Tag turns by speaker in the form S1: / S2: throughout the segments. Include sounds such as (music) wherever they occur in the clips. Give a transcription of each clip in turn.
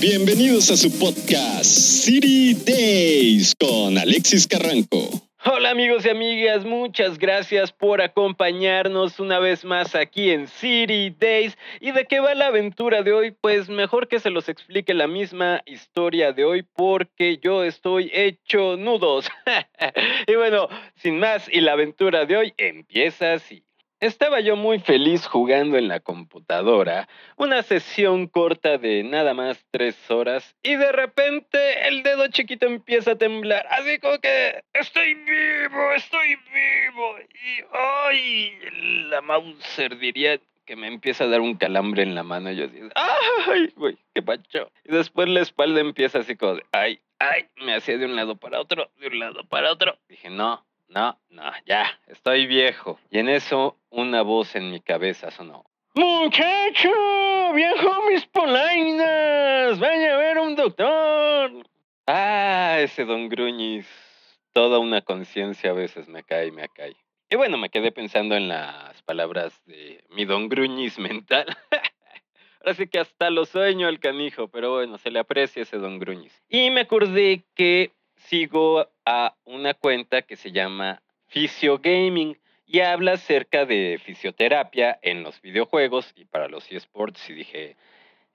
S1: Bienvenidos a su podcast City Days con Alexis Carranco.
S2: Hola amigos y amigas, muchas gracias por acompañarnos una vez más aquí en City Days. ¿Y de qué va la aventura de hoy? Pues mejor que se los explique la misma historia de hoy porque yo estoy hecho nudos. (laughs) y bueno, sin más, y la aventura de hoy empieza así. Estaba yo muy feliz jugando en la computadora, una sesión corta de nada más tres horas, y de repente el dedo chiquito empieza a temblar, así como que estoy vivo, estoy vivo, y ¡ay! La Mauser diría que me empieza a dar un calambre en la mano, y yo digo, ¡ay, qué pacho! Y después la espalda empieza así como de, ¡ay, ay! Me hacía de un lado para otro, de un lado para otro. Dije, no, no, no, ya, estoy viejo. Y en eso una voz en mi cabeza sonó. Muchacho, viejo mis polainas, vaya a ver un doctor. Ah, ese don Gruñis. Toda una conciencia a veces me cae me cae. Y bueno, me quedé pensando en las palabras de mi don Gruñis mental. (laughs) Ahora sí que hasta lo sueño el canijo, pero bueno, se le aprecia ese don Gruñis. Y me acordé que sigo a una cuenta que se llama Fisio Gaming y habla acerca de fisioterapia en los videojuegos y para los eSports y dije,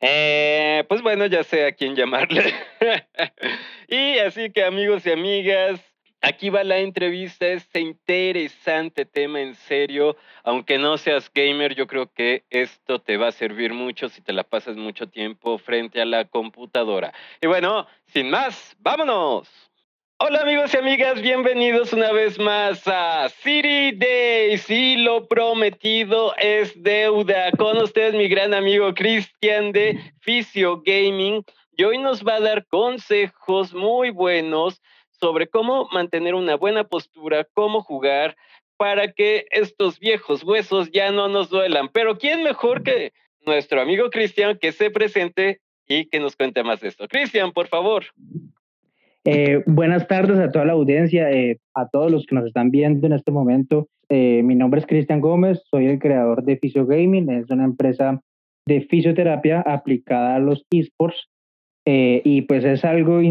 S2: eh, pues bueno, ya sé a quién llamarle. (laughs) y así que amigos y amigas, aquí va la entrevista, este interesante tema en serio. Aunque no seas gamer, yo creo que esto te va a servir mucho si te la pasas mucho tiempo frente a la computadora. Y bueno, sin más, vámonos. Hola amigos y amigas, bienvenidos una vez más a City Days y lo prometido es deuda. Con ustedes mi gran amigo Cristian de Fisio Gaming y hoy nos va a dar consejos muy buenos sobre cómo mantener una buena postura, cómo jugar para que estos viejos huesos ya no nos duelan. Pero ¿quién mejor que nuestro amigo Cristian que se presente y que nos cuente más de esto? Cristian, por favor.
S3: Eh, buenas tardes a toda la audiencia, eh, a todos los que nos están viendo en este momento. Eh, mi nombre es Cristian Gómez, soy el creador de Fisio Gaming, es una empresa de fisioterapia aplicada a los esports y pues es algo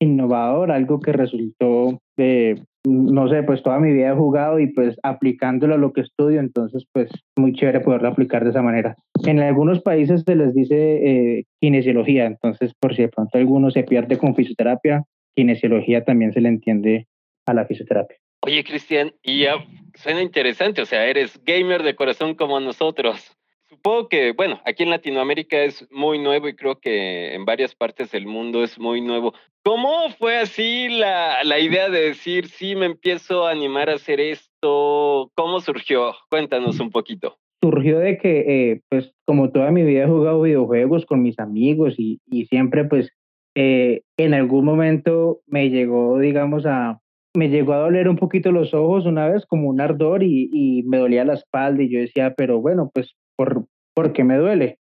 S3: innovador, algo que resultó de, no sé, pues toda mi vida he jugado y pues aplicándolo a lo que estudio, entonces pues muy chévere poderlo aplicar de esa manera. En algunos países se les dice kinesiología, entonces por si de pronto alguno se pierde con fisioterapia, kinesiología también se le entiende a la fisioterapia.
S2: Oye, Cristian, y ya suena interesante, o sea, eres gamer de corazón como nosotros. Supongo que, bueno, aquí en Latinoamérica es muy nuevo y creo que en varias partes del mundo es muy nuevo. ¿Cómo fue así la, la idea de decir, sí, me empiezo a animar a hacer esto? ¿Cómo surgió? Cuéntanos un poquito.
S3: Surgió de que, eh, pues, como toda mi vida he jugado videojuegos con mis amigos y, y siempre, pues, eh, en algún momento me llegó, digamos, a, me llegó a doler un poquito los ojos una vez, como un ardor, y, me dolía la espalda, y yo decía, pero bueno, pues, ¿por, ¿por qué me duele?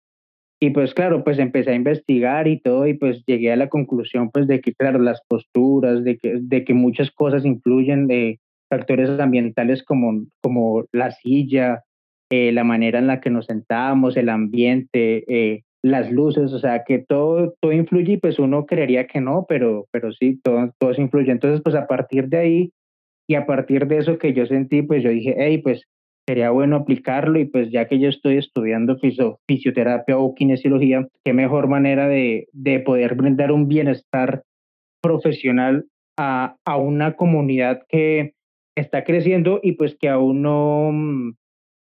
S3: Y pues claro, pues empecé a investigar y todo, y pues llegué a la conclusión, pues, de que, claro, las posturas, de que, de que muchas cosas influyen, de factores ambientales como, como la silla, eh, la manera en la que nos sentamos, el ambiente, eh, las luces, o sea, que todo, todo influye y pues uno creería que no, pero, pero sí, todo, todo influye. Entonces, pues a partir de ahí y a partir de eso que yo sentí, pues yo dije, hey, pues sería bueno aplicarlo y pues ya que yo estoy estudiando fisioterapia o kinesiología, qué mejor manera de, de poder brindar un bienestar profesional a, a una comunidad que está creciendo y pues que aún no,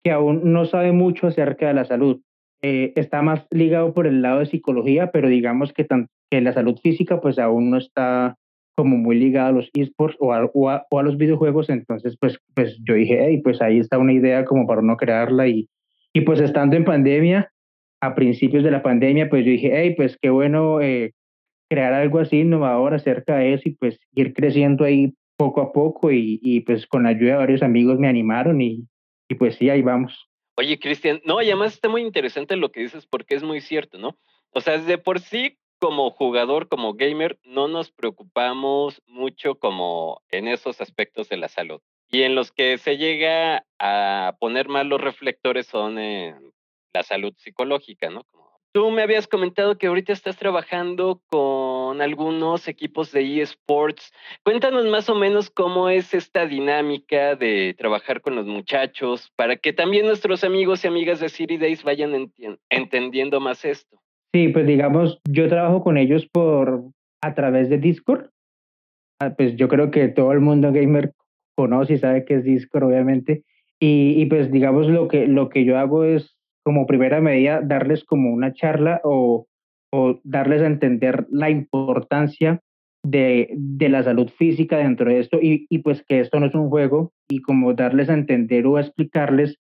S3: que aún no sabe mucho acerca de la salud. Eh, está más ligado por el lado de psicología, pero digamos que, que la salud física pues aún no está como muy ligada a los esports o a, o a, los videojuegos, entonces pues, pues yo dije, hey, pues ahí está una idea como para no crearla y, y pues estando en pandemia, a principios de la pandemia, pues yo dije, hey, pues qué bueno eh, crear algo así innovador acerca de eso y pues ir creciendo ahí poco a poco y, y pues con la ayuda de varios amigos me animaron y, y pues sí, ahí vamos.
S2: Oye, Cristian, no, y además está muy interesante lo que dices porque es muy cierto, ¿no? O sea, de por sí como jugador, como gamer, no nos preocupamos mucho como en esos aspectos de la salud. Y en los que se llega a poner más los reflectores son en la salud psicológica, ¿no? Tú me habías comentado que ahorita estás trabajando con algunos equipos de eSports. Cuéntanos más o menos cómo es esta dinámica de trabajar con los muchachos para que también nuestros amigos y amigas de City vayan entendiendo más esto.
S3: Sí, pues digamos, yo trabajo con ellos por a través de Discord. Ah, pues yo creo que todo el mundo gamer conoce y sabe que es Discord, obviamente. Y, y, pues digamos lo que, lo que yo hago es como primera medida darles como una charla o, o darles a entender la importancia de, de, la salud física dentro de esto y, y pues que esto no es un juego y como darles a entender o a explicarles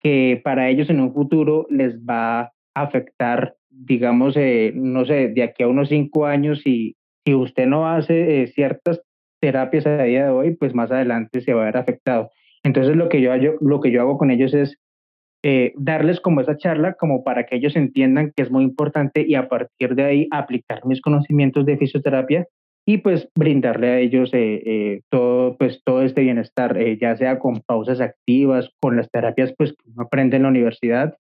S3: que para ellos en un futuro les va a afectar digamos, eh, no sé, de aquí a unos cinco años, y si usted no hace eh, ciertas terapias a día de hoy, pues más adelante se va a ver afectado. Entonces lo que yo, lo que yo hago con ellos es eh, darles como esa charla, como para que ellos entiendan que es muy importante y a partir de ahí aplicar mis conocimientos de fisioterapia y pues brindarle a ellos todo, pues, todo este bienestar, ya sea con pausas activas, con las terapias pues, que uno aprende en la universidad.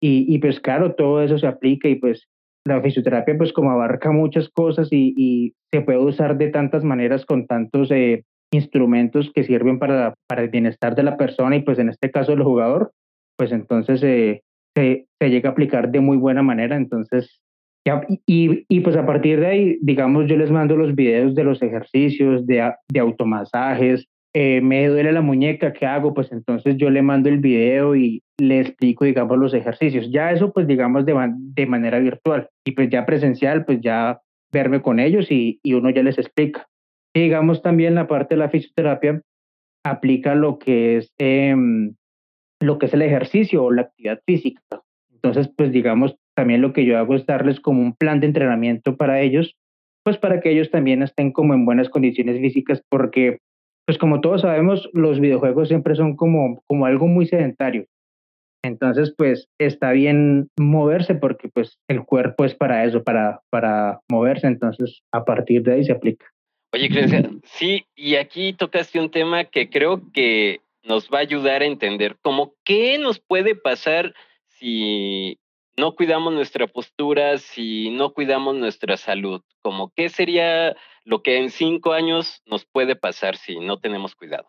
S3: Y, y, pues claro, todo eso se aplica y pues la fisioterapia pues como abarca muchas cosas y, y se puede usar de tantas maneras con tantos eh, instrumentos que sirven para, para el bienestar de la persona y pues en este caso el jugador, pues entonces eh, se, se, llega a aplicar de muy buena manera. Entonces, ya, y, y, pues a partir de ahí, digamos, yo les mando los videos de los ejercicios, de, de automasajes, eh, me duele la muñeca, ¿qué hago? Pues entonces yo le mando el video y le explico, digamos, los ejercicios. Ya eso, pues digamos, de, de manera virtual. Y pues ya presencial, pues ya verme con ellos y, y uno ya les explica. Y digamos, también la parte de la fisioterapia aplica lo que es, em, lo que es el ejercicio o la actividad física. Entonces, pues digamos, también lo que yo hago es darles como un plan de entrenamiento para ellos, pues para que ellos también estén como en buenas condiciones físicas, porque pues como todos sabemos, los videojuegos siempre son como, como algo muy sedentario. Entonces, pues está bien moverse porque pues el cuerpo es para eso, para, para moverse. Entonces, a partir de ahí se aplica.
S2: Oye, Cristian, sí, y aquí tocaste un tema que creo que nos va a ayudar a entender como qué nos puede pasar si no cuidamos nuestra postura, si no cuidamos nuestra salud, como qué sería lo que en cinco años nos puede pasar si no tenemos cuidado.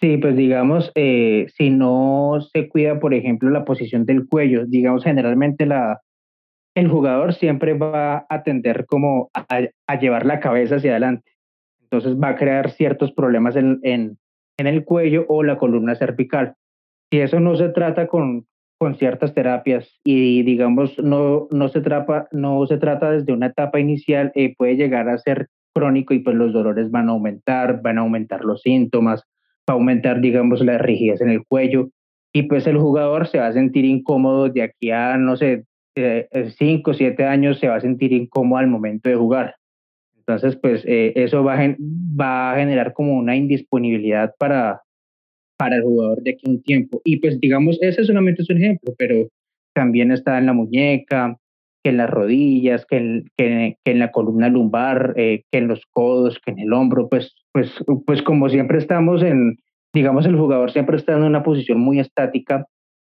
S3: Sí, pues digamos, eh, si no se cuida, por ejemplo, la posición del cuello, digamos, generalmente la, el jugador siempre va a tender como a, llevar la cabeza hacia adelante. Entonces va a crear ciertos problemas en, en el cuello o la columna cervical. Si eso no se trata con, con ciertas terapias y digamos no, no, se, trata, no se trata desde una etapa inicial, eh, puede llegar a ser crónico y pues los dolores van a aumentar, van a aumentar los síntomas, va a aumentar digamos la rigidez en el cuello y pues el jugador se va a sentir incómodo de aquí a no sé, eh, cinco o siete años se va a sentir incómodo al momento de jugar. Entonces pues eh, eso va a, va a generar como una indisponibilidad para, para el jugador de aquí un tiempo. Y pues digamos, ese solamente es un ejemplo, pero también está en la muñeca, que en las rodillas, que en, que, en la columna lumbar, eh, que en los codos, que en el hombro, pues, pues, pues como siempre estamos en, digamos, el jugador siempre está en una posición muy estática,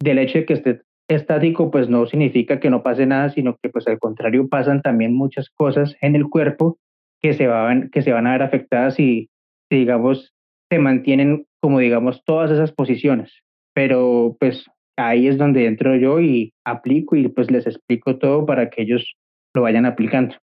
S3: del hecho de que esté estático, pues no significa que no pase nada, sino que pues al contrario pasan también muchas cosas en el cuerpo que se van, que se van a ver afectadas y, digamos, se mantienen como digamos todas esas posiciones. Pero pues ahí es donde entro yo y aplico y pues les explico todo para que ellos lo vayan aplicando.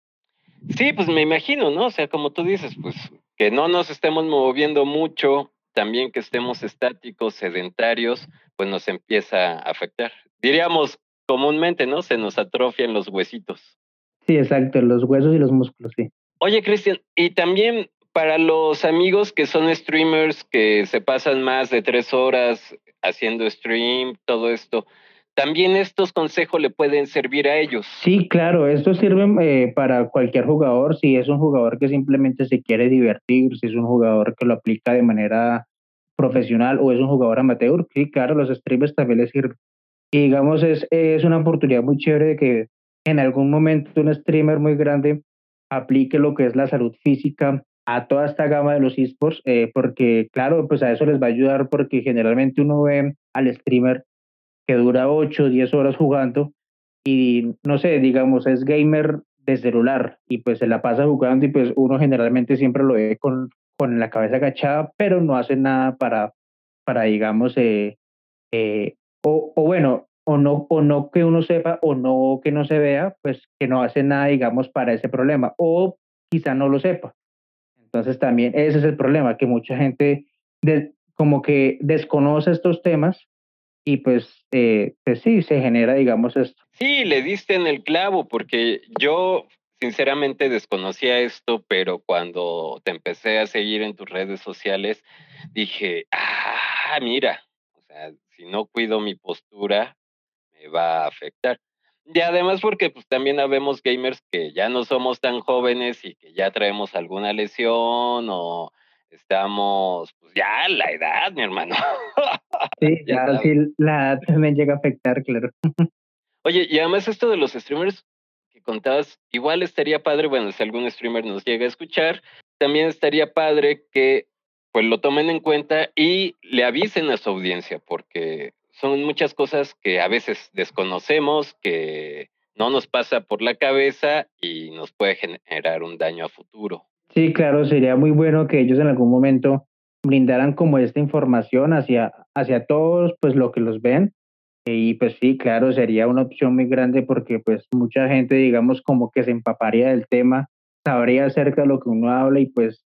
S2: Sí, pues me imagino, ¿no? O sea, como tú dices, pues que no nos estemos moviendo mucho, también que estemos estáticos, sedentarios, pues nos empieza a afectar. Diríamos comúnmente, ¿no? Se nos atrofian los huesitos.
S3: Sí, exacto, los huesos y los músculos, sí.
S2: Oye, Cristian, y también para los amigos que son streamers que se pasan más de tres horas haciendo stream, todo esto, también estos consejos le pueden servir a ellos.
S3: Sí, claro, esto sirve eh, para cualquier jugador, si es un jugador que simplemente se quiere divertir, si es un jugador que lo aplica de manera profesional o es un jugador amateur, sí, claro, los streamers también les sirven. Y digamos, es, es una oportunidad muy chévere de que en algún momento un streamer muy grande aplique lo que es la salud física a toda esta gama de los esports, eh, porque claro, pues a eso les va a ayudar porque generalmente uno ve al streamer que dura 8 10 horas jugando y no sé, digamos, es gamer de celular y pues se la pasa jugando y pues uno generalmente siempre lo ve con, con la cabeza agachada, pero no hace nada para, para digamos, eh, eh, o, o, bueno, o no, o no que uno sepa o no que no se vea, pues que no hace nada, digamos, para ese problema, o quizá no lo sepa. Entonces también ese es el problema, que mucha gente como que desconoce estos temas y pues, eh, pues sí, se genera, digamos, esto.
S2: Sí, le diste en el clavo, porque yo sinceramente desconocía esto, pero cuando te empecé a seguir en tus redes sociales, dije, ah, mira, o sea, si no cuido mi postura, va a afectar. Y además porque pues también habemos gamers que ya no somos tan jóvenes y que ya traemos alguna lesión o estamos, pues ya la edad, mi hermano. (laughs)
S3: Sí, ya, sí, la edad también llega a afectar, claro. (laughs)
S2: Oye, y además esto de los streamers que contabas, igual estaría padre, bueno, si algún streamer nos llega a escuchar, también estaría padre que pues lo tomen en cuenta y le avisen a su audiencia, porque son muchas cosas que a veces desconocemos, que no nos pasa por la cabeza y nos puede generar un daño a futuro.
S3: Sí, claro, sería muy bueno que ellos en algún momento brindaran como esta información hacia, hacia todos, pues lo que los ven. Y pues sí, claro, sería una opción muy grande porque pues mucha gente, digamos, como que se empaparía del tema, sabría acerca de lo que uno habla y pues,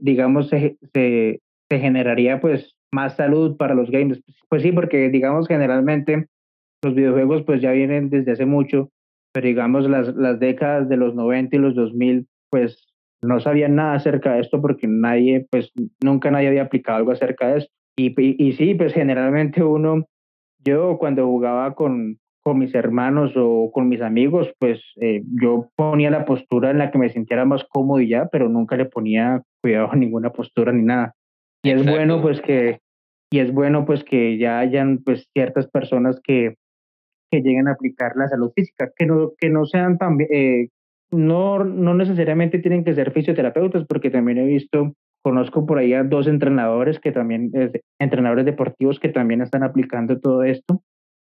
S3: digamos, se, se, se generaría pues más salud para los games. Pues sí, porque digamos generalmente los videojuegos pues ya vienen desde hace mucho, pero digamos las, las décadas de los 90 y los 2000 pues no sabían nada acerca de esto porque nadie, pues nunca nadie había aplicado algo acerca de esto. Y, y, sí, pues generalmente uno, yo cuando jugaba con, con mis hermanos o con mis amigos, pues eh, yo ponía la postura en la que me sintiera más cómodo y ya, pero nunca le ponía cuidado a ninguna postura ni nada. Y es bueno pues que y es bueno pues que ya hayan pues ciertas personas que, que lleguen a aplicar la salud física, que no, que no sean tan, eh, no, no necesariamente tienen que ser fisioterapeutas, porque también he visto, conozco por ahí a dos entrenadores que también, entrenadores deportivos que también están aplicando todo esto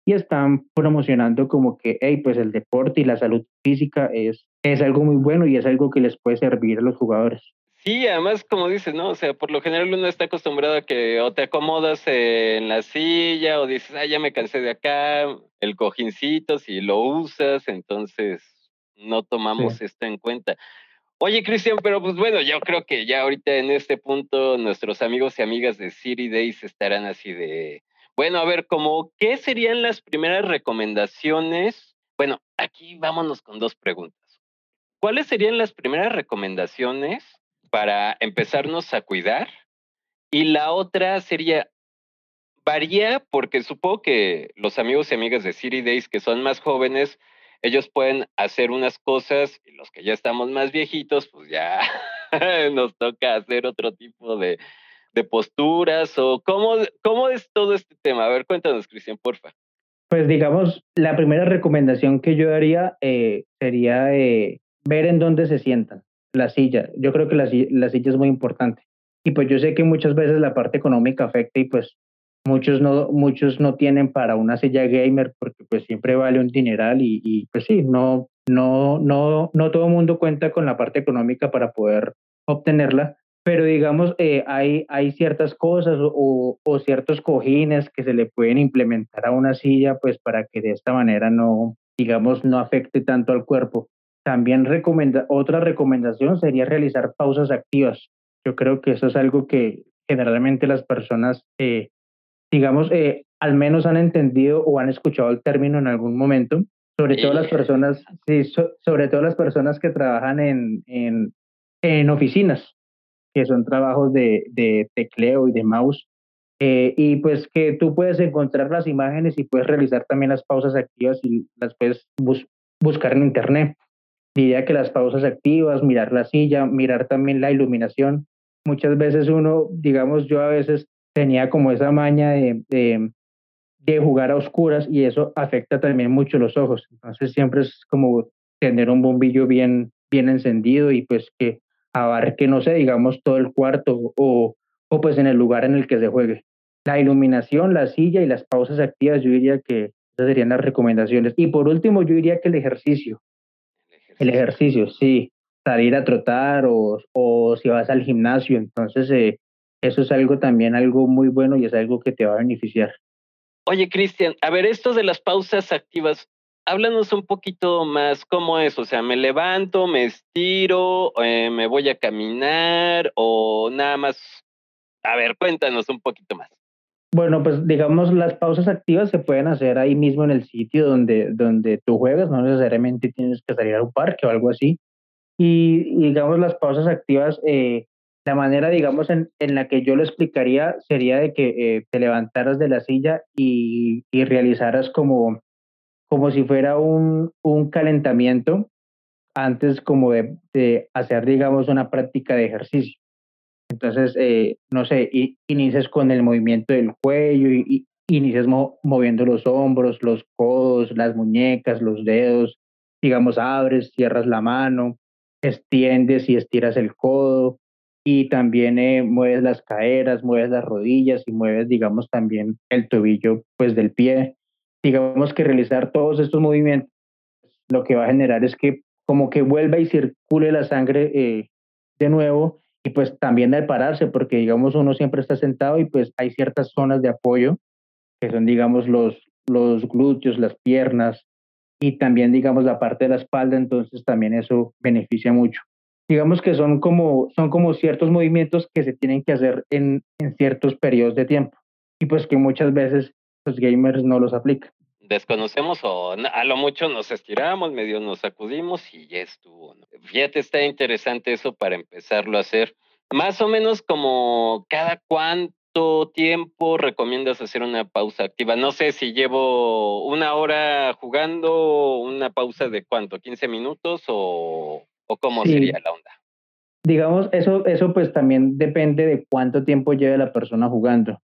S3: y están promocionando como que, hey, pues el deporte y la salud física es, es algo muy bueno y es algo que les puede servir a los jugadores.
S2: Sí, además, como dices, ¿no? O sea, por lo general uno está acostumbrado a que o te acomodas en la silla o dices, ah, ya me cansé de acá, el cojincito, si lo usas, entonces no tomamos esto en cuenta. Oye, Cristian, pero pues bueno, yo creo que ya ahorita en este punto nuestros amigos y amigas de City Days estarán así de, bueno, a ver, como, ¿qué serían las primeras recomendaciones? Bueno, aquí vámonos con dos preguntas. ¿Cuáles serían las primeras recomendaciones para empezarnos a cuidar. Y la otra sería, varía porque supongo que los amigos y amigas de City Days que son más jóvenes, ellos pueden hacer unas cosas y los que ya estamos más viejitos, pues ya (laughs) nos toca hacer otro tipo de, de posturas o cómo, cómo es todo este tema. A ver, cuéntanos, Cristian, porfa.
S3: Pues digamos, la primera recomendación que yo daría eh, sería eh, ver en dónde se sientan la silla. Yo creo que la, la silla es muy importante. Y pues yo sé que muchas veces la parte económica afecta y pues muchos no, muchos no tienen para una silla gamer porque pues siempre vale un dineral y, pues sí, no, no, no, no todo el mundo cuenta con la parte económica para poder obtenerla, pero digamos, eh, hay, hay ciertas cosas o, o, ciertos cojines que se le pueden implementar a una silla pues para que de esta manera no, digamos, no afecte tanto al cuerpo. También recomenda, otra recomendación sería realizar pausas activas. Yo creo que eso es algo que generalmente las personas, eh, digamos, eh, al menos han entendido o han escuchado el término en algún momento. sobre todo las personas, sí, sobre todo las personas que trabajan en, en, en oficinas, que son trabajos de, de tecleo y de mouse. Eh, y pues que tú puedes encontrar las imágenes y puedes realizar también las pausas activas y las puedes buscar en internet. Diría que las pausas activas, mirar la silla, mirar también la iluminación. Muchas veces uno, digamos, yo a veces tenía como esa maña de, de, jugar a oscuras y eso afecta también mucho los ojos. Entonces siempre es como tener un bombillo bien, bien encendido y pues que abarque, no sé, digamos, todo el cuarto o, o pues en el lugar en el que se juegue la iluminación, la silla y las pausas activas, yo diría que esas serían las recomendaciones. Y por último, yo diría que el ejercicio. El ejercicio, sí. Salir a trotar o, o si vas al gimnasio. Entonces, eh, eso es algo también, algo muy bueno y es algo que te va a beneficiar.
S2: Oye, Cristian, a ver, esto de las pausas activas, háblanos un poquito más cómo es. O sea, me levanto, me estiro, eh, me voy a caminar o nada más. A ver, cuéntanos un poquito más.
S3: Bueno, pues digamos, las pausas activas se pueden hacer ahí mismo en el sitio donde, donde tú juegas, no necesariamente tienes que salir a un parque o algo así. Y, digamos, las pausas activas, eh, la manera, digamos, en, en, la que yo lo explicaría sería de que eh, te levantaras de la silla y, y realizaras como, como si fuera un, un calentamiento antes como de, de hacer, digamos, una práctica de ejercicio. Entonces, eh, no sé, inicias con el movimiento del cuello y, inicias moviendo los hombros, los codos, las muñecas, los dedos, digamos, abres, cierras la mano, extiendes y estiras el codo y también eh, mueves las caderas, mueves las rodillas y mueves, digamos, también el tobillo, pues, del pie. Digamos que realizar todos estos movimientos lo que va a generar es que como que vuelva y circule la sangre eh, de nuevo y pues también al pararse, porque digamos uno siempre está sentado y pues hay ciertas zonas de apoyo, que son digamos los, los glúteos, las piernas y también digamos la parte de la espalda, entonces también eso beneficia mucho. Digamos que son como, son como ciertos movimientos que se tienen que hacer en, en ciertos periodos de tiempo y pues que muchas veces los gamers no los aplican
S2: desconocemos o a lo mucho nos estiramos, medio nos sacudimos y ya estuvo. ¿no? Fíjate, está interesante eso para empezarlo a hacer. Más o menos como cada cuánto tiempo recomiendas hacer una pausa activa. No sé si llevo una hora jugando, una pausa de cuánto, 15 minutos o, o cómo sería la onda.
S3: Digamos, eso, eso pues también depende de cuánto tiempo lleve la persona jugando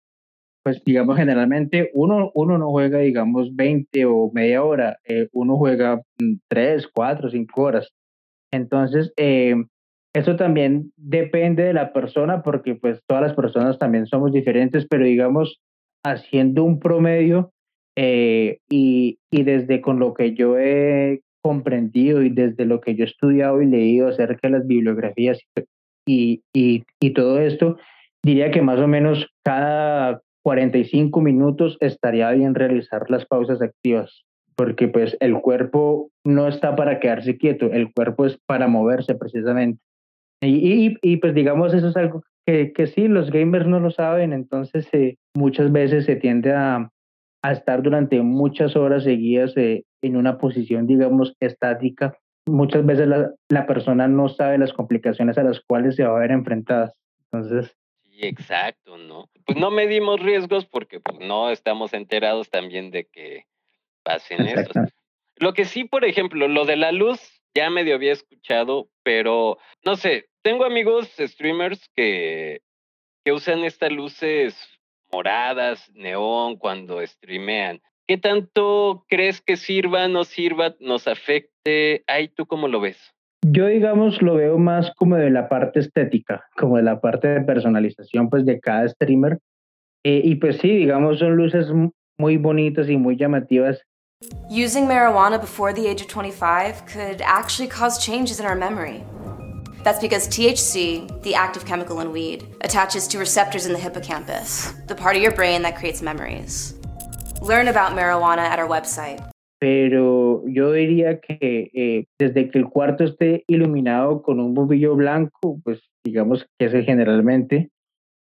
S3: pues digamos, generalmente uno, uno no juega, digamos, 20 o media hora, eh, uno juega 3, 4, 5 horas. Entonces, eh, eso también depende de la persona, porque pues todas las personas también somos diferentes, pero digamos, haciendo un promedio eh, y, y desde con lo que yo he comprendido y desde lo que yo he estudiado y leído acerca de las bibliografías y, y, y todo esto, diría que más o menos cada 45 minutos estaría bien realizar las pausas activas, porque pues el cuerpo no está para quedarse quieto, el cuerpo es para moverse precisamente. Y, y, pues digamos, eso es algo que, que, sí, los gamers no lo saben, entonces eh, muchas veces se tiende a, a, estar durante muchas horas seguidas eh, en una posición, digamos, estática. Muchas veces la, la persona no sabe las complicaciones a las cuales se va a ver enfrentadas. Entonces,
S2: exacto, ¿no? Pues no medimos riesgos porque pues, no estamos enterados también de que pasen esto. Lo que sí, por ejemplo, lo de la luz, ya medio había escuchado, pero no sé, tengo amigos streamers que, que usan estas luces moradas, neón, cuando streamean. ¿Qué tanto crees que sirva, no sirva, nos afecte? Ahí tú cómo lo ves.
S3: Yo, digamos, lo veo más como de la parte estética, como de la parte de personalización, pues, de cada streamer. Eh, y pues sí, digamos, son luces muy bonitas y muy llamativas.
S4: Using marijuana before the age of 25 could actually cause changes in our memory. That's because THC, the active chemical in weed, attaches to receptors in the hippocampus, the part of your brain that creates memories. Learn about marijuana at our website,
S3: pero yo diría que eh, desde que el cuarto esté iluminado con un bombillo blanco, pues digamos que ese generalmente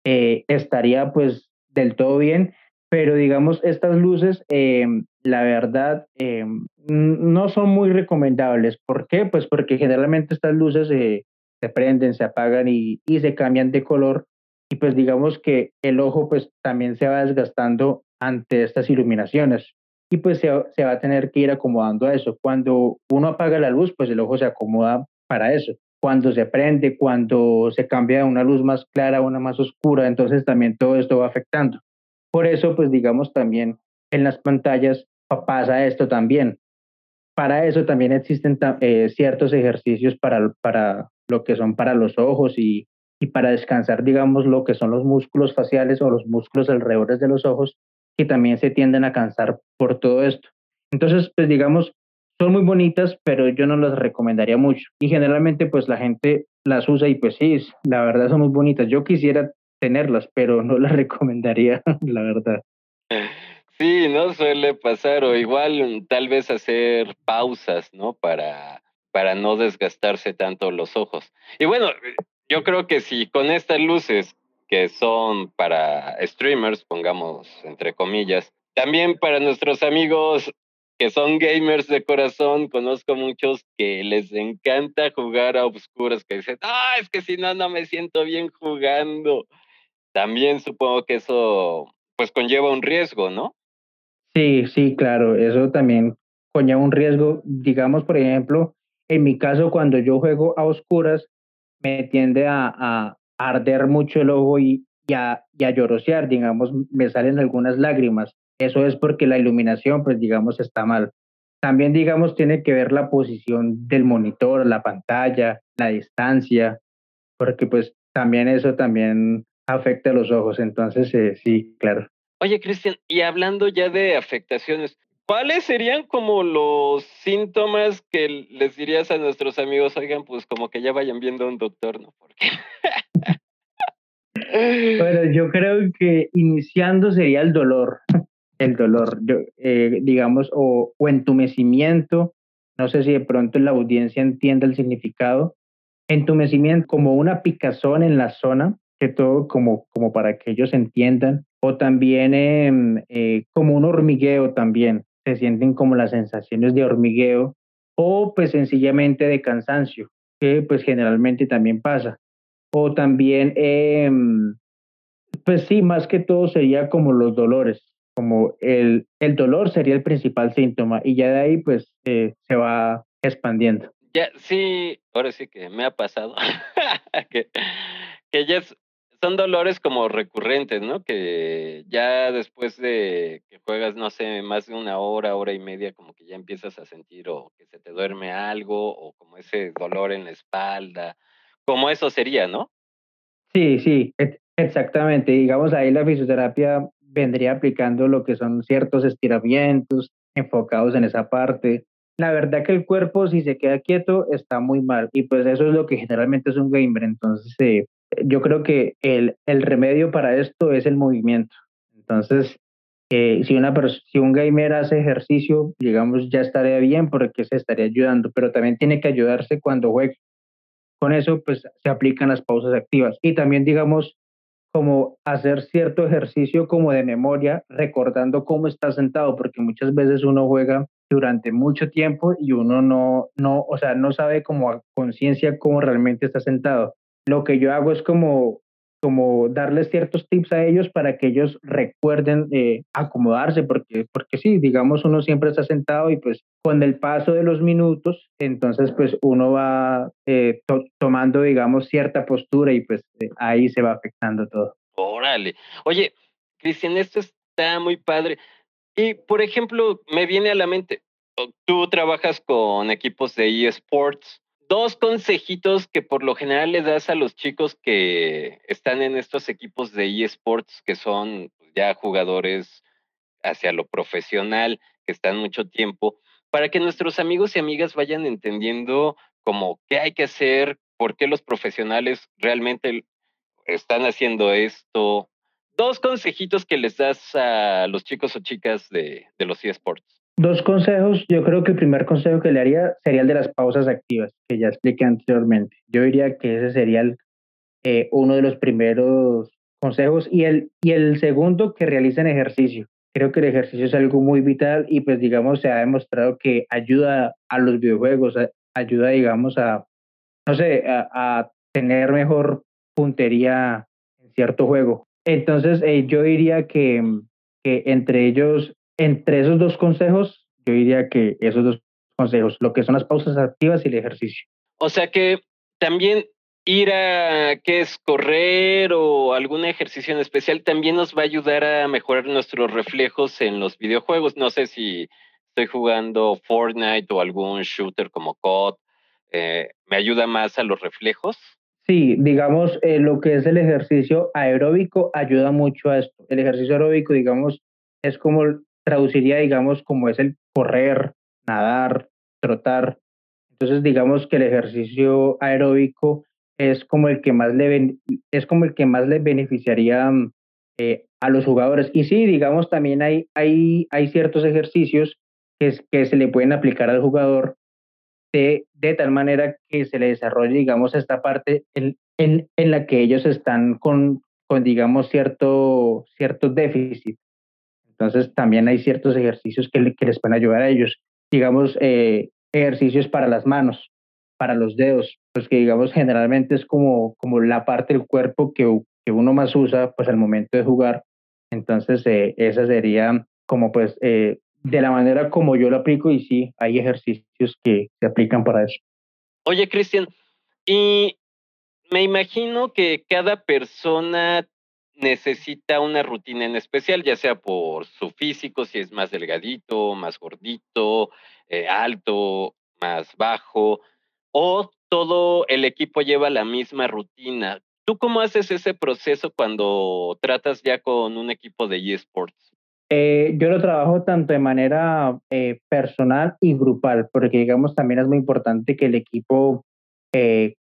S3: eh, estaría pues del todo bien, pero digamos, estas luces, em, la verdad, em, no son muy recomendables. ¿Por qué? Pues porque generalmente estas luces se prenden, se apagan y, y se cambian de color y pues digamos que el ojo pues también se va desgastando ante estas iluminaciones y pues se, se, va a tener que ir acomodando a eso. Cuando uno apaga la luz, pues el ojo se acomoda para eso. Cuando se prende, cuando se cambia de una luz más clara a una más oscura, entonces también todo esto va afectando. Por eso, pues digamos también en las pantallas pasa esto también. Para eso también existen eh, ciertos ejercicios para, para lo que son para los ojos y, y para descansar, digamos, lo que son los músculos faciales o los músculos alrededor de los ojos, que también se tienden a cansar por todo esto. Entonces, pues digamos, son muy bonitas, pero yo no las recomendaría mucho. Y generalmente, pues la gente las usa y pues sí, la verdad son muy bonitas. Yo quisiera tenerlas, pero no las (laughs) recomendaría, la verdad.
S2: Sí, no suele pasar, o igual tal vez hacer pausas, ¿no? Para, para no desgastarse tanto los ojos. Y bueno, yo creo que si con estas luces que son para streamers, pongamos entre comillas, también para nuestros amigos que son gamers de corazón, conozco muchos que les encanta jugar a obscuras, que dicen, ah, es que si no, no me siento bien jugando. También supongo que eso pues conlleva un riesgo, ¿no?
S3: Sí, sí, claro, eso también conlleva un riesgo. Digamos, por ejemplo, en mi caso, cuando yo juego a oscuras, me tiende a, arder mucho el ojo y, y a llorosear, digamos, me salen algunas lágrimas. Eso es porque la iluminación, pues digamos, está mal. También, digamos, tiene que ver la posición del monitor, la pantalla, la distancia, porque pues también eso también afecta a los ojos. Entonces, eh, sí, claro.
S2: Oye, Cristian, y hablando ya de afectaciones, ¿Cuáles serían como los síntomas que les dirías a nuestros amigos? Oigan, pues como que ya vayan viendo a un doctor, ¿no? (laughs) Porque...
S3: bueno, yo creo que iniciando sería el dolor, el dolor, yo, eh, digamos, o, entumecimiento. No sé si de pronto la audiencia entiende el significado. Entumecimiento como una picazón en la zona, que todo como, como para que ellos entiendan, o también em, eh, como un hormigueo también, se sienten como las sensaciones de hormigueo o pues sencillamente de cansancio, que pues generalmente también pasa. O también, em, pues sí, más que todo sería como los dolores, como el, el dolor sería el principal síntoma y ya de ahí pues eh, se va expandiendo.
S2: Ya, sí, ahora sí que me ha pasado (laughs) que, que es son dolores como recurrentes, ¿no? Que ya después de que juegas, no sé, más de una hora, hora y media, como que ya empiezas a sentir o que se te duerme algo o como ese dolor en la espalda, como eso sería, ¿no?
S3: Sí, sí, exactamente. Digamos, ahí la fisioterapia vendría aplicando lo que son ciertos estiramientos enfocados en esa parte. La verdad que el cuerpo, si se queda quieto, está muy mal. Y pues eso es lo que generalmente es un gamer. Entonces, eh, yo creo que el, el remedio para esto es el movimiento. Entonces, eh, si, una si un gamer hace ejercicio, digamos, ya estaría bien porque se estaría ayudando, pero también tiene que ayudarse cuando juegue. Con eso, pues, se aplican las pausas activas. Y también, digamos, como hacer cierto ejercicio como de memoria, recordando cómo está sentado, porque muchas veces uno juega durante mucho tiempo y uno no, no, o sea, no sabe como a conciencia cómo realmente está sentado lo que yo hago es como, como darles ciertos tips a ellos para que ellos recuerden eh, acomodarse, porque, porque sí, digamos, uno siempre está sentado y pues con el paso de los minutos, entonces pues uno va eh, tomando, digamos, cierta postura y pues eh, ahí se va afectando todo.
S2: Órale. Oye, Cristian, esto está muy padre. Y, por ejemplo, me viene a la mente, tú trabajas con equipos de eSports dos consejitos que por lo general les das a los chicos que están en estos equipos de eSports, que son ya jugadores hacia lo profesional, que están mucho tiempo, para que nuestros amigos y amigas vayan entendiendo como qué hay que hacer, por qué los profesionales realmente están haciendo esto. Dos consejitos que les das a los chicos o chicas de, de los eSports.
S3: Dos consejos, yo creo que el primer consejo que le haría sería el de las pausas activas, que ya expliqué anteriormente. Yo diría que ese sería eh, uno de los primeros consejos. Y el, y el segundo, que realicen ejercicio. Creo que el ejercicio es algo muy vital y pues digamos se ha demostrado que ayuda a los videojuegos, ayuda digamos a, no sé, a, tener mejor puntería en cierto juego. Entonces eh, yo diría que, que entre ellos, entre esos dos consejos, yo diría que esos dos consejos, lo que son las pausas activas y el ejercicio.
S2: O sea que también ir a, ¿qué es? Correr o algún ejercicio en especial también nos va a ayudar a mejorar nuestros reflejos en los videojuegos. No sé si estoy jugando Fortnite o algún shooter como COD, eh, ¿me ayuda más a los reflejos?
S3: Sí, digamos, eh, lo que es el ejercicio aeróbico ayuda mucho a esto. El ejercicio aeróbico, digamos, es como traduciría, digamos, como es el correr, nadar, trotar. Entonces, digamos que el ejercicio aeróbico es como el que más le, es como el que más le beneficiaría eh, a los jugadores. Y sí, digamos, también hay, hay, hay ciertos ejercicios que, que se le pueden aplicar al jugador de, de tal manera que se le desarrolle, digamos, esta parte en, en, en la que ellos están con, con digamos, cierto, cierto déficit. Entonces también hay ciertos ejercicios que, que les pueden ayudar a ellos. Digamos, eh, ejercicios para las manos, para los dedos, pues que digamos generalmente es como, como la parte del cuerpo que, que uno más usa pues al momento de jugar. Entonces eh, esa sería como pues eh, de la manera como yo lo aplico y sí, hay ejercicios que se aplican para eso.
S2: Oye, Cristian, y me imagino que cada persona necesita una rutina en especial, ya sea por su físico, si es más delgadito, más gordito, eh, alto, más bajo, o todo el equipo lleva la misma rutina. ¿Tú cómo haces ese proceso cuando tratas ya con un equipo de eSports?
S3: Eh, yo lo trabajo tanto de manera eh, personal y grupal, porque digamos también es muy importante que el equipo,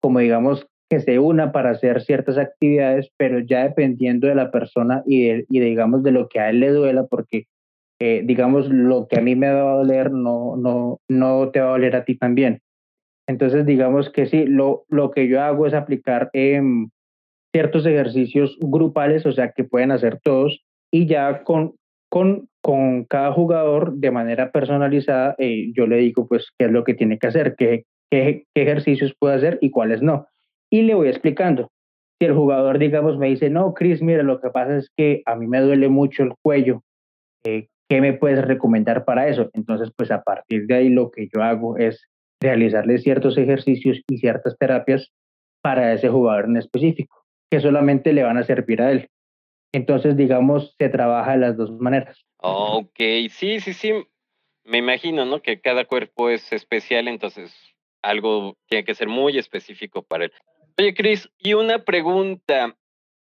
S3: como digamos, que se una para hacer ciertas actividades, pero ya dependiendo de la persona y, de, y digamos de lo que a él le duela, porque eh, digamos lo que a mí me va a doler no, no, no te va a doler a ti también. Entonces digamos que sí, lo, lo que yo hago es aplicar em, ciertos ejercicios grupales, o sea que pueden hacer todos, y ya con, con, con cada jugador de manera personalizada, eh, yo le digo pues qué es lo que tiene que hacer, qué, qué, qué ejercicios puede hacer y cuáles no y le voy explicando. Si el jugador, digamos, me dice, no, Chris, mira, lo que pasa es que a mí me duele mucho el cuello, eh, ¿qué me puedes recomendar para eso? Entonces, pues a partir de ahí lo que yo hago es realizarle ciertos ejercicios y ciertas terapias para ese jugador en específico, que solamente le van a servir a él. Entonces, digamos, se trabaja de las dos maneras.
S2: Ok, sí, sí, sí. Me imagino, ¿no? Que cada cuerpo es especial, entonces algo tiene que ser muy específico para él. Oye, Cris, y una pregunta.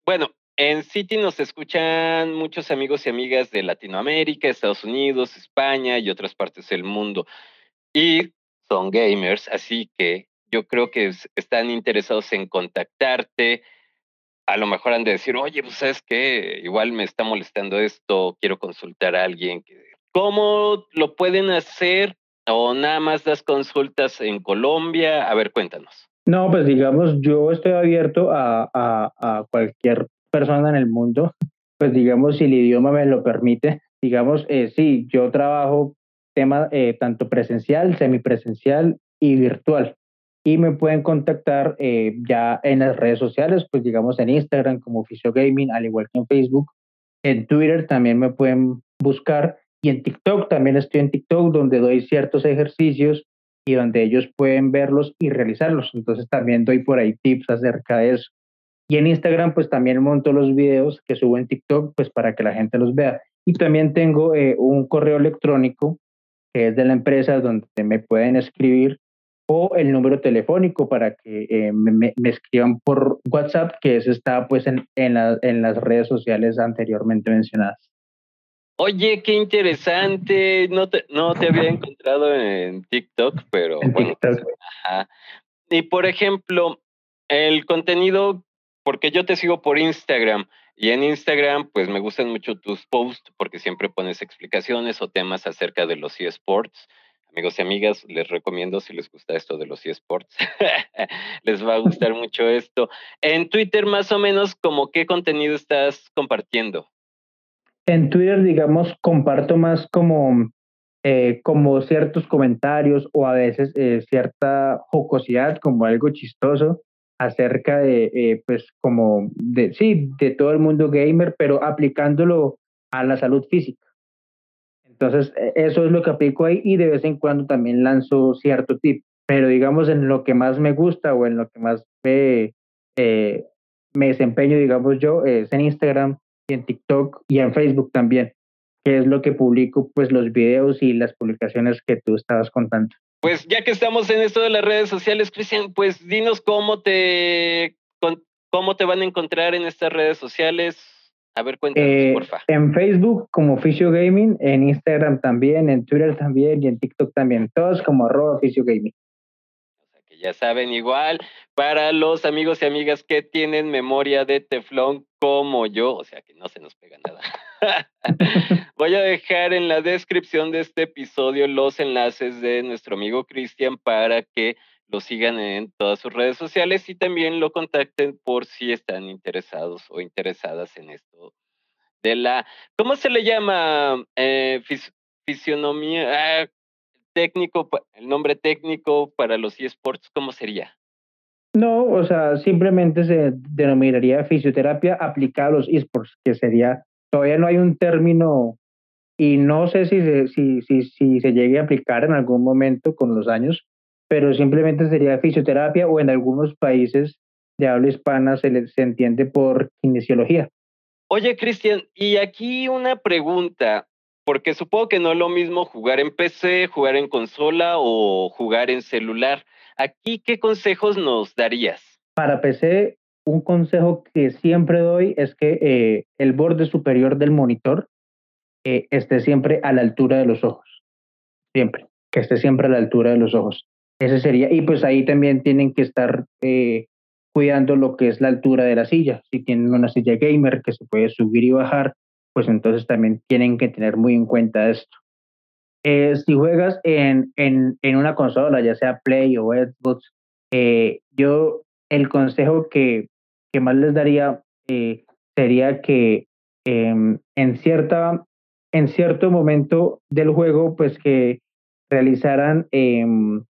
S2: Bueno, en City nos escuchan muchos amigos y amigas de Latinoamérica, Estados Unidos, España y otras partes del mundo. Y son gamers, así que yo creo que están interesados en contactarte. A lo mejor han de decir, oye, pues sabes qué, igual me está molestando esto, quiero consultar a alguien. ¿Cómo lo pueden hacer? ¿O nada más das consultas en Colombia? A ver, cuéntanos.
S3: No, pues digamos, yo estoy abierto a, a, cualquier persona en el mundo, (laughs) pues digamos, si el idioma me lo permite, digamos, eh, sí, yo trabajo tema eh, tanto presencial, semipresencial y virtual. Y me pueden contactar eh, ya en las redes sociales, pues digamos en Instagram como Oficio Gaming, al igual que en Facebook. En Twitter también me pueden buscar y en TikTok también estoy en TikTok donde doy ciertos ejercicios y donde ellos pueden verlos y realizarlos. Entonces también doy por ahí tips acerca de eso. Y en Instagram pues también monto los videos que subo en TikTok pues para que la gente los vea. Y también tengo eh, un correo electrónico que es de la empresa donde me pueden escribir o el número telefónico para que eh, me, escriban por WhatsApp, que eso está pues en, en, en las redes sociales anteriormente mencionadas.
S2: Oye, qué interesante. No te, no te había encontrado en TikTok, pero bueno. Y por ejemplo, el contenido, porque yo te sigo por Instagram y en Instagram, pues me gustan mucho tus posts porque siempre pones explicaciones o temas acerca de los eSports. Amigos y amigas, les recomiendo si les gusta esto de los eSports, (laughs) les va a gustar (laughs) mucho esto. En Twitter, más o menos, ¿como qué contenido estás compartiendo?
S3: En Twitter, digamos, comparto más como, eh, como ciertos comentarios o a veces eh, cierta jocosidad, como algo chistoso acerca de, eh, pues, como, de, sí, de todo el mundo gamer, pero aplicándolo a la salud física. Entonces, e, eso es lo que aplico ahí y de vez en cuando también lanzo cierto tip. Pero digamos, en lo que más me gusta o en lo que más me, eh, me desempeño, digamos yo, es en Instagram y en TikTok y en Facebook también, que es lo que publico, pues los videos y las publicaciones que tú estabas contando.
S2: Pues ya que estamos en esto de las redes sociales, Cristian, pues dinos cómo te, cómo te van a encontrar en estas redes sociales. A ver, cuéntanos, eh, porfa.
S3: En Facebook como Oficio Gaming, en Instagram también, en Twitter también y en TikTok también. Todos como arroba Oficio Gaming.
S2: Ya saben, igual, para los amigos y amigas que tienen memoria de teflón como yo, o sea que no se nos pega nada. (laughs) Voy a dejar en la descripción de este episodio los enlaces de nuestro amigo Cristian para que lo sigan en todas sus redes sociales y también lo contacten por si están interesados o interesadas en esto de la, ¿cómo se le llama? Eh, fisionomía, ah, técnico, el nombre técnico para los eSports, ¿cómo sería?
S3: No, o sea, simplemente se denominaría fisioterapia aplicada a los esports, que sería, todavía no hay un término y no sé si se, si, si, si se llegue a aplicar en algún momento con los años, pero simplemente sería fisioterapia o en algunos países de habla hispana se, se entiende por kinesiología.
S2: Oye, Cristian, y aquí una pregunta, porque supongo que no es lo mismo jugar en PC, jugar en consola o jugar en celular. Aquí, ¿qué consejos nos darías?
S3: Para PC, un consejo que siempre doy es que eh, el borde superior del monitor eh, esté siempre a la altura de los ojos. Siempre, que esté siempre a la altura de los ojos. Ese sería, y pues ahí también tienen que estar eh, cuidando lo que es la altura de la silla. Si tienen una silla gamer que se puede subir y bajar, pues entonces también tienen que tener muy en cuenta esto. Eh, si juegas en, en, en, una consola, ya sea Play o Xbox, eh, yo el consejo que, que más les daría eh, sería que em, en, cierta, en cierto momento del juego, pues que realizaran, em,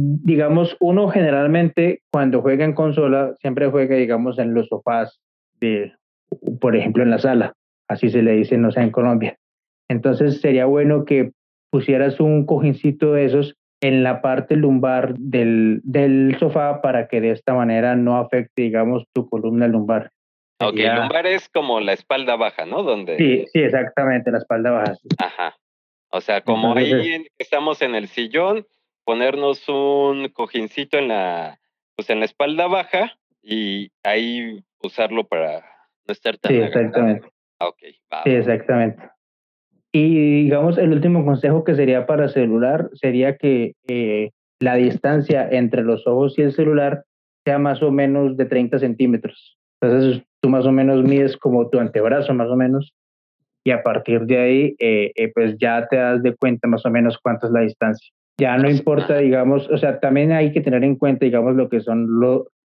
S3: digamos, uno generalmente cuando juega en consola, siempre juega, digamos, en los sofás, de, por ejemplo, en la sala, así se le dice, no sé, en Colombia. Entonces sería bueno que pusieras un cojincito de esos en la parte lumbar del, del sofá para que de esta manera no afecte, digamos, tu columna lumbar.
S2: Ok, lumbar es como la espalda baja, ¿no? Donde...
S3: Sí, sí, exactamente, la espalda baja.
S2: Ajá. O sea, como ahí estamos en el sillón, ponernos un cojincito en la, pues en la espalda baja y ahí usarlo para no estar tan...
S3: Sí, exactamente.
S2: Ok,
S3: Sí, exactamente. Y digamos, el último consejo que sería para celular sería que eh, la distancia entre los ojos y el celular sea más o menos de 30 centímetros. Entonces tú más o menos mides como tu antebrazo más o menos y a partir de ahí eh, eh, pues ya te das de cuenta más o menos cuánto es la distancia. Ya no importa, digamos, o sea, también hay que tener en cuenta, digamos, lo que son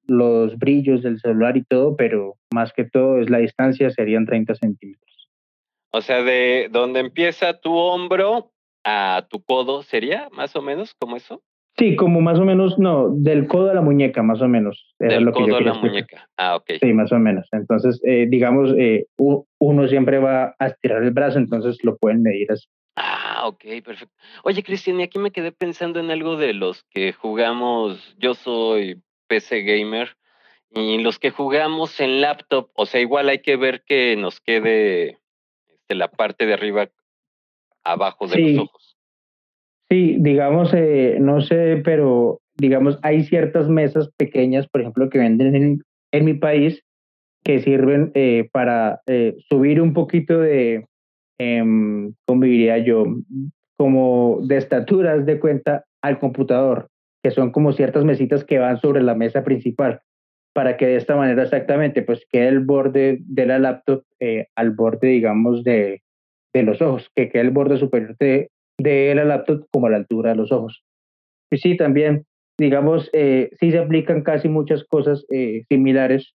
S3: los brillos del celular y todo, pero más que todo es la distancia, serían 30 centímetros.
S2: O sea, de donde empieza tu hombro a tu codo, ¿sería más o menos como eso?
S3: Sí, como más o menos, no, del codo a la muñeca, más o menos.
S2: Del codo a la muñeca. Ah, ok.
S3: Sí, más o menos. Entonces, eh, digamos, eh, uno siempre va a estirar el brazo, entonces lo pueden medir así.
S2: Ah, ok, perfecto. Oye, Cristian, y aquí me quedé pensando en algo de los que jugamos. Yo soy PC gamer y los que jugamos en laptop, o sea, igual hay que ver que nos quede de la parte de arriba abajo de los ojos.
S3: Sí, digamos, eh, no sé, pero digamos, hay ciertas mesas pequeñas, por ejemplo, que venden en, en mi país, que sirven eh, para eh, subir un poquito de, eh, ¿cómo diría yo? Como de estaturas de cuenta al computador, que son como ciertas mesitas que van sobre la mesa principal para que de esta manera exactamente pues quede el borde de la laptop eh, al borde, digamos, de, de los ojos, que quede el borde superior de, de la laptop como a la altura de los ojos. Y sí, también, digamos, eh, sí se aplican casi muchas cosas eh, similares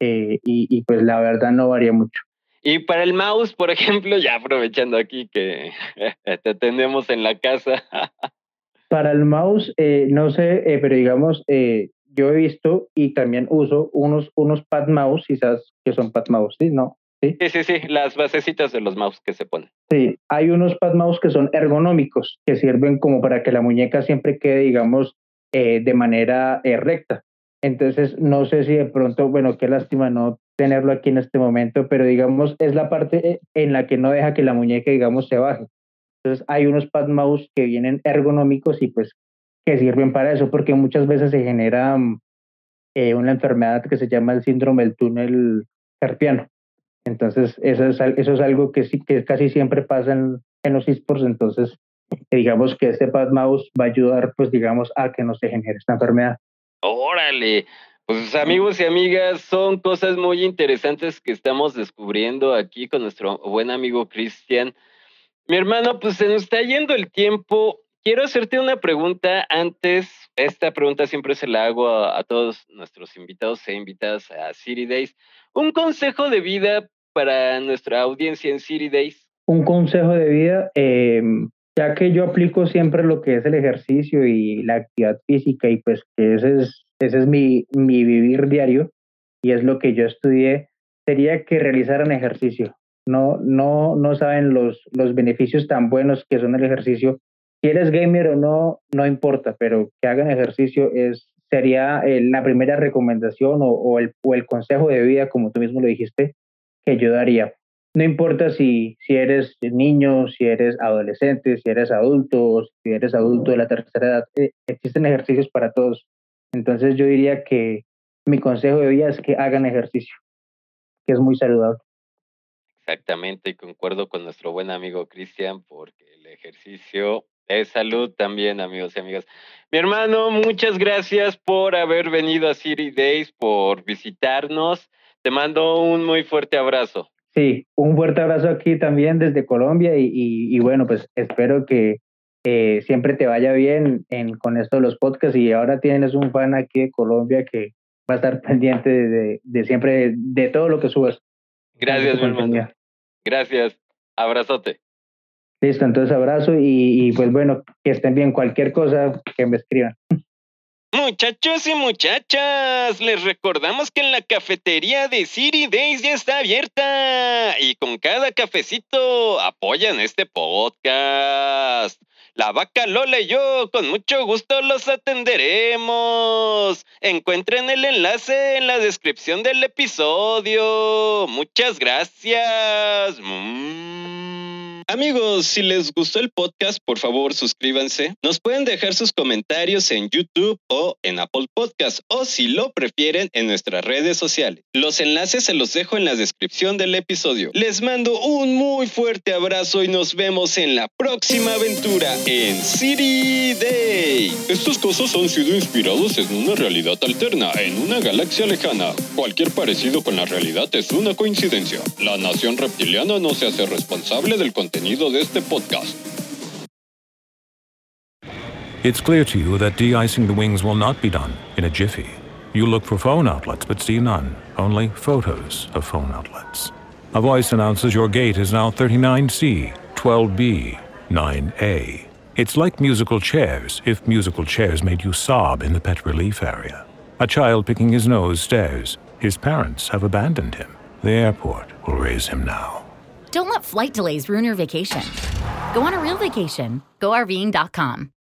S3: eh, y, y pues la verdad no varía mucho.
S2: Y para el mouse, por (laughs) ejemplo, ya aprovechando aquí que (laughs) te tenemos en la casa.
S3: Para el mouse, eh, no sé, eh, pero digamos, eh, yo he visto y también uso unos, unos pad mouse, quizás que son pad mouse, ¿sí? ¿No?
S2: ¿Sí? sí, sí, sí, las basecitas de los mouse que se ponen.
S3: Sí, hay unos pad mouse que son ergonómicos, que sirven como para que la muñeca siempre quede, digamos, de manera recta. Entonces, no sé si de pronto, bueno, qué lástima no tenerlo aquí en este momento, pero digamos, es la parte en la que no deja que la muñeca, digamos, se baje. Entonces, hay unos pad mouse que vienen ergonómicos y pues que sirven para eso, porque muchas veces se genera eh, una enfermedad que se llama el síndrome del túnel carpiano. Entonces, eso es, eso es algo que, sí, que casi siempre pasa en, en los esports. Entonces, digamos que este pad mouse va a ayudar, pues, digamos, a que no se genere esta enfermedad.
S2: Órale, pues amigos y amigas, son cosas muy interesantes que estamos descubriendo aquí con nuestro buen amigo Cristian. Mi hermano, pues se nos está yendo el tiempo. Quiero hacerte una pregunta antes. Esta pregunta siempre se la hago a, todos nuestros invitados e invitadas a City Days. Un consejo de vida para nuestra audiencia en City Days.
S3: Un consejo de vida, eh, ya que yo aplico siempre lo que es el ejercicio y la actividad física y pues que ese es, ese es mi, mi vivir diario y es lo que yo estudié, sería que realizaran ejercicio. No, no, no saben los, los beneficios tan buenos que son el ejercicio. Si eres gamer o no, no importa, pero que hagan ejercicio es, sería la primera recomendación o, el, o el consejo de vida, como tú mismo lo dijiste, que yo daría no importa si, si eres niño, si eres adolescente, si eres adulto, si eres adulto de la tercera edad, eh, existen ejercicios para todos. Entonces yo diría que mi consejo de vida es que hagan ejercicio, que es muy saludable.
S2: Exactamente, y concuerdo con nuestro buen amigo Cristian, porque el ejercicio es salud también, amigos y amigas. Mi hermano, muchas gracias por haber venido a City Days, por visitarnos. Te mando un muy fuerte abrazo.
S3: Sí, un fuerte abrazo aquí también desde Colombia y, y, bueno, pues espero que eh, siempre te vaya bien en, con esto de los podcasts y ahora tienes un fan aquí de Colombia que va a estar (laughs) pendiente de, de, siempre, de todo lo que subas.
S2: Gracias, mi hermano. Gracias. Abrazote.
S3: Listo, entonces abrazo y, y pues bueno, que estén bien. Cualquier cosa que me escriban.
S2: Muchachos y muchachas, les recordamos que en la cafetería de City Days ya está abierta y con cada cafecito apoyan este podcast. La vaca Lola y yo con mucho gusto los atenderemos. Encuentren el enlace en la descripción del episodio. Muchas gracias. Mm. Amigos, si les gustó el podcast, por favor suscríbanse. Nos pueden dejar sus comentarios en YouTube o en Apple Podcast o si lo prefieren en nuestras redes sociales. Los enlaces se los dejo en la descripción del episodio. Les mando un muy fuerte abrazo y nos vemos en la próxima aventura en City Day. Estos cosas han sido inspirados en una realidad alterna, en una galaxia lejana. Cualquier parecido con la realidad es una coincidencia. La nación reptiliana no se hace responsable del contenido contenido de este podcast.
S5: It's clear to you that de-icing the wings will not be done in a jiffy. You look for phone outlets but see none, only photos of phone outlets. A voice announces your gate is now 39C, 12B, 9A. It's like musical chairs if musical chairs made you sob in the pet relief area. A child picking his nose stares. His parents have abandoned him. The airport will raise him now.
S6: Don't let flight delays ruin your vacation. Go on a real vacation. GoRVing.com.